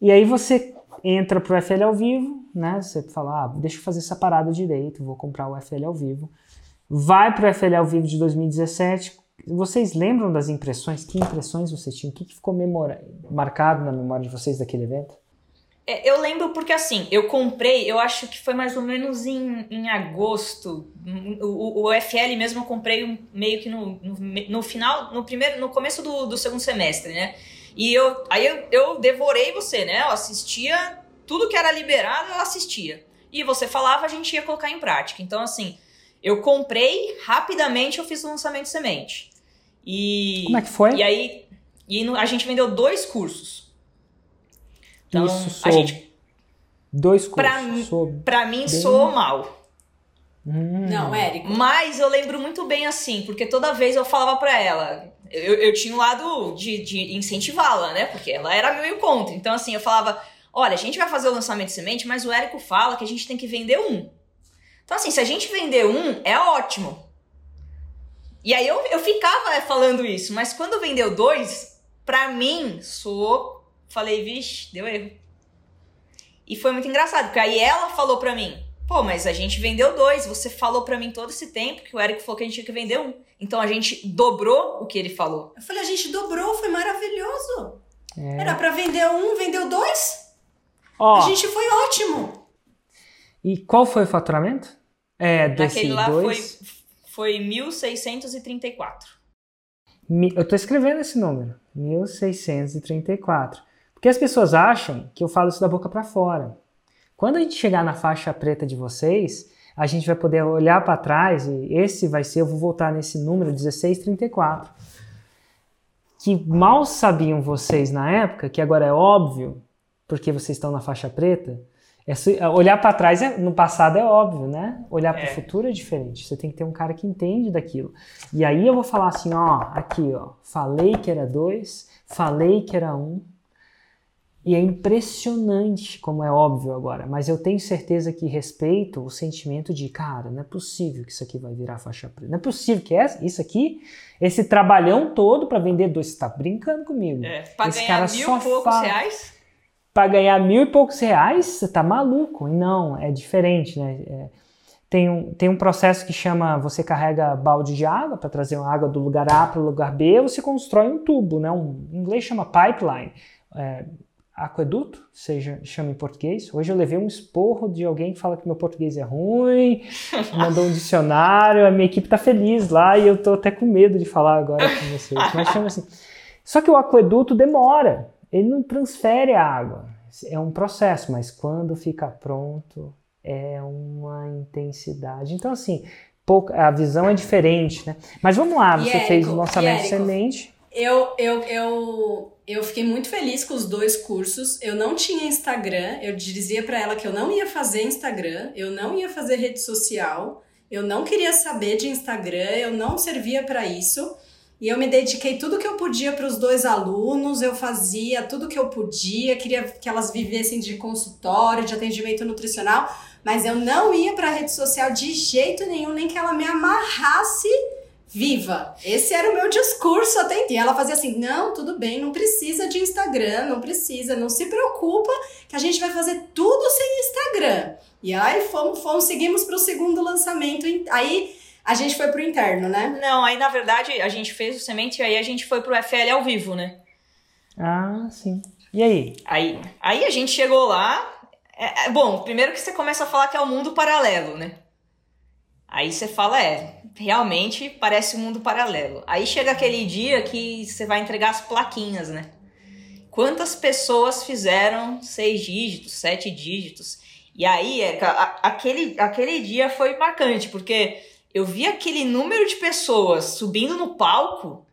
E aí você entra pro FL ao vivo, né? Você fala, ah, deixa eu fazer essa parada direito, vou comprar o FL ao vivo. Vai pro FL ao vivo de 2017. Vocês lembram das impressões? Que impressões vocês tinham? O que, ficou memora marcado na memória de vocês daquele evento? É, eu lembro porque assim, eu comprei, eu acho que foi mais ou menos em, em agosto. O, o, o FL mesmo eu comprei meio que no, no, no, final, no primeiro, no começo do, do segundo semestre, né? E eu, aí eu, eu devorei você, né? Eu assistia tudo que era liberado, eu assistia. E você falava, a gente ia colocar em prática. Então, assim, eu comprei, rapidamente eu fiz o lançamento de semente. E, Como é que foi? E aí e no, a gente vendeu dois cursos. Então, Isso a gente. Dois cursos. Pra, pra mim, bem... soou mal. Hum. Não, Érico. Mas eu lembro muito bem assim, porque toda vez eu falava pra ela. Eu, eu tinha um lado de, de incentivá-la, né? Porque ela era meio contra. Então, assim, eu falava: olha, a gente vai fazer o lançamento de semente, mas o Érico fala que a gente tem que vender um. Então, assim, se a gente vender um, é ótimo. E aí eu, eu ficava falando isso, mas quando vendeu dois, pra mim, sou Falei, vixe, deu erro. E foi muito engraçado, porque aí ela falou pra mim: pô, mas a gente vendeu dois. Você falou pra mim todo esse tempo que o Eric falou que a gente tinha que vender um. Então a gente dobrou o que ele falou. Eu falei: a gente dobrou, foi maravilhoso. É. Era pra vender um, vendeu dois. Ó, a gente foi ótimo. E qual foi o faturamento? É, desse Daquele lá dois... foi, foi 1.634. Eu tô escrevendo esse número. 1.634. Porque as pessoas acham que eu falo isso da boca para fora. Quando a gente chegar na faixa preta de vocês, a gente vai poder olhar para trás e esse vai ser, eu vou voltar nesse número 1634. Que mal sabiam vocês na época, que agora é óbvio, porque vocês estão na faixa preta, é, olhar para trás é, no passado é óbvio, né? Olhar para o é. futuro é diferente. Você tem que ter um cara que entende daquilo. E aí eu vou falar assim, ó, aqui, ó, falei que era dois, falei que era um, e é impressionante, como é óbvio agora, mas eu tenho certeza que respeito o sentimento de, cara, não é possível que isso aqui vai virar faixa preta. Não é possível que é isso aqui, esse trabalhão todo para vender dois, você tá brincando comigo. É, pra esse ganhar mil e poucos fala, reais? Pra ganhar mil e poucos reais, você tá maluco. Não, é diferente, né? É, tem um, tem um processo que chama você carrega balde de água para trazer uma água do lugar A para o lugar B, você constrói um tubo, né? Um, em inglês chama pipeline. É, aqueduto, seja chama em português. Hoje eu levei um esporro de alguém que fala que meu português é ruim, mandou um dicionário, a minha equipe tá feliz lá e eu tô até com medo de falar agora com vocês. Mas chama assim. Só que o aqueduto demora, ele não transfere a água. É um processo, mas quando fica pronto é uma intensidade. Então assim, a visão é diferente, né? Mas vamos lá, você fez o lançamento de semente. Eu, eu, eu eu fiquei muito feliz com os dois cursos. Eu não tinha Instagram, eu dizia para ela que eu não ia fazer Instagram, eu não ia fazer rede social, eu não queria saber de Instagram, eu não servia para isso. E eu me dediquei tudo que eu podia para os dois alunos, eu fazia tudo que eu podia, queria que elas vivessem de consultório, de atendimento nutricional, mas eu não ia para rede social de jeito nenhum, nem que ela me amarrasse viva. Esse era o meu discurso até então. E ela fazia assim: não, tudo bem, não precisa de Instagram, não precisa, não se preocupa que a gente vai fazer tudo sem Instagram. E aí fomos, fomos seguimos para o segundo lançamento. Aí a gente foi pro interno, né? Não, aí na verdade a gente fez o semente e aí a gente foi pro FL ao vivo, né? Ah, sim. E aí? Aí, aí a gente chegou lá. É, é, bom, primeiro que você começa a falar que é o um mundo paralelo, né? Aí você fala, é, realmente parece um mundo paralelo. Aí chega aquele dia que você vai entregar as plaquinhas, né? Quantas pessoas fizeram seis dígitos, sete dígitos? E aí, Erika, aquele, aquele dia foi marcante, porque eu vi aquele número de pessoas subindo no palco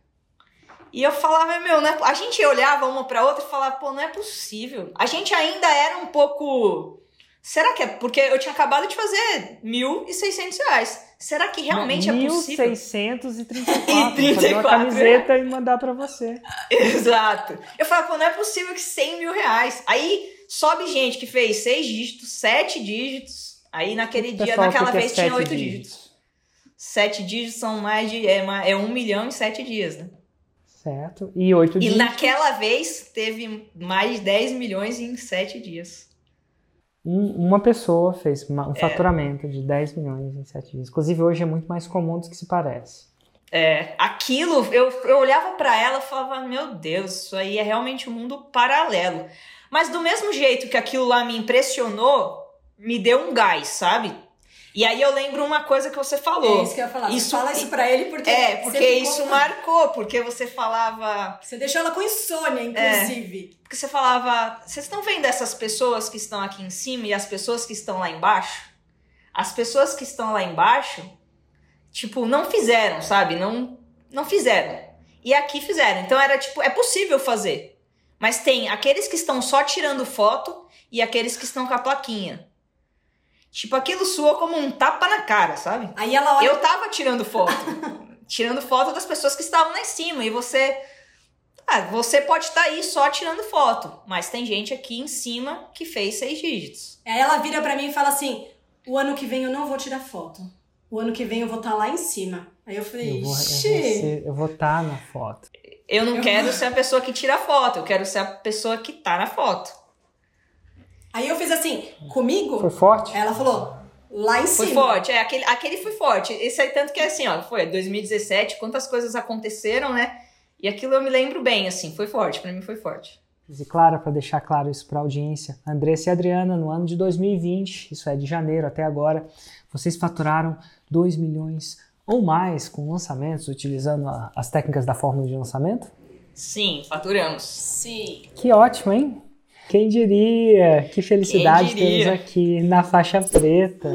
e eu falava, meu, né? a gente olhava uma para outra e falava, pô, não é possível. A gente ainda era um pouco Será que é porque eu tinha acabado de fazer 1.600 reais? Será que realmente Não, é possível? 1.634. e fazer uma camiseta e mandar para você. Exato. Eu falei, pô, não é possível que 100 mil reais. Aí sobe gente que fez seis dígitos, sete dígitos. Aí naquele dia, Pessoal, naquela vez, tinha oito dígitos. dígitos. Sete dígitos são mais de. É, uma, é um milhão em sete dias, né? Certo. E oito E dígitos. naquela vez teve mais de 10 milhões em 7 dias. Um- uma pessoa fez uma- um É. faturamento de 10 milhões em 7 dias. Inclusive, hoje é muito mais comum do que se parece. É, aquilo, eu, eu olhava pra ela e falava, meu Deus, isso aí é realmente um mundo paralelo. Mas do mesmo jeito que aquilo lá me impressionou, me deu um gás, sabe? E aí eu lembro uma coisa que você É falou. isso que eu ia falar. Isso- fala isso pra ele porque. É, porque isso marcou, porque você falava. Você deixou ela com insônia, inclusive. Porque você falava. Vocês estão vendo essas pessoas que estão aqui em cima e as pessoas que estão lá embaixo? As pessoas que estão lá embaixo, tipo, não fizeram, sabe? Não, não fizeram. E aqui fizeram. Então era tipo, é possível fazer. Mas tem aqueles que estão só tirando foto e aqueles que estão com a plaquinha. Tipo, aquilo soa como um tapa na cara, sabe? Aí ela olha. Eu tava tirando foto. tirando foto das pessoas que estavam lá em cima. E você. Ah, você pode estar aí só tirando foto. Mas tem gente aqui em cima que fez seis dígitos. Aí ela vira pra mim e fala assim: o ano que vem eu não vou tirar foto. O ano que vem eu vou estar lá em cima. Aí eu falei, Eu vou ixi. eu vou estar na foto. Eu não Eu- quero ser a pessoa que tira foto. Eu quero ser a pessoa que tá na foto. Aí eu fiz assim, comigo? Foi forte? Ela falou, lá em Foi cima. forte. É, aquele, aquele foi forte. Esse aí, tanto que é assim, ó. Foi 2017, quantas coisas aconteceram, né? E aquilo eu me lembro bem, assim. Foi forte. Pra mim foi forte. E Clara, para deixar claro isso para a audiência, Andressa e Adriana, no ano de 2020, isso é de janeiro até agora, vocês faturaram 2 milhões ou mais com lançamentos, utilizando a- as técnicas da fórmula de lançamento? Sim, faturamos. Sim. Que ótimo, hein? Quem diria? Que felicidade Quem diria? temos aqui na faixa preta.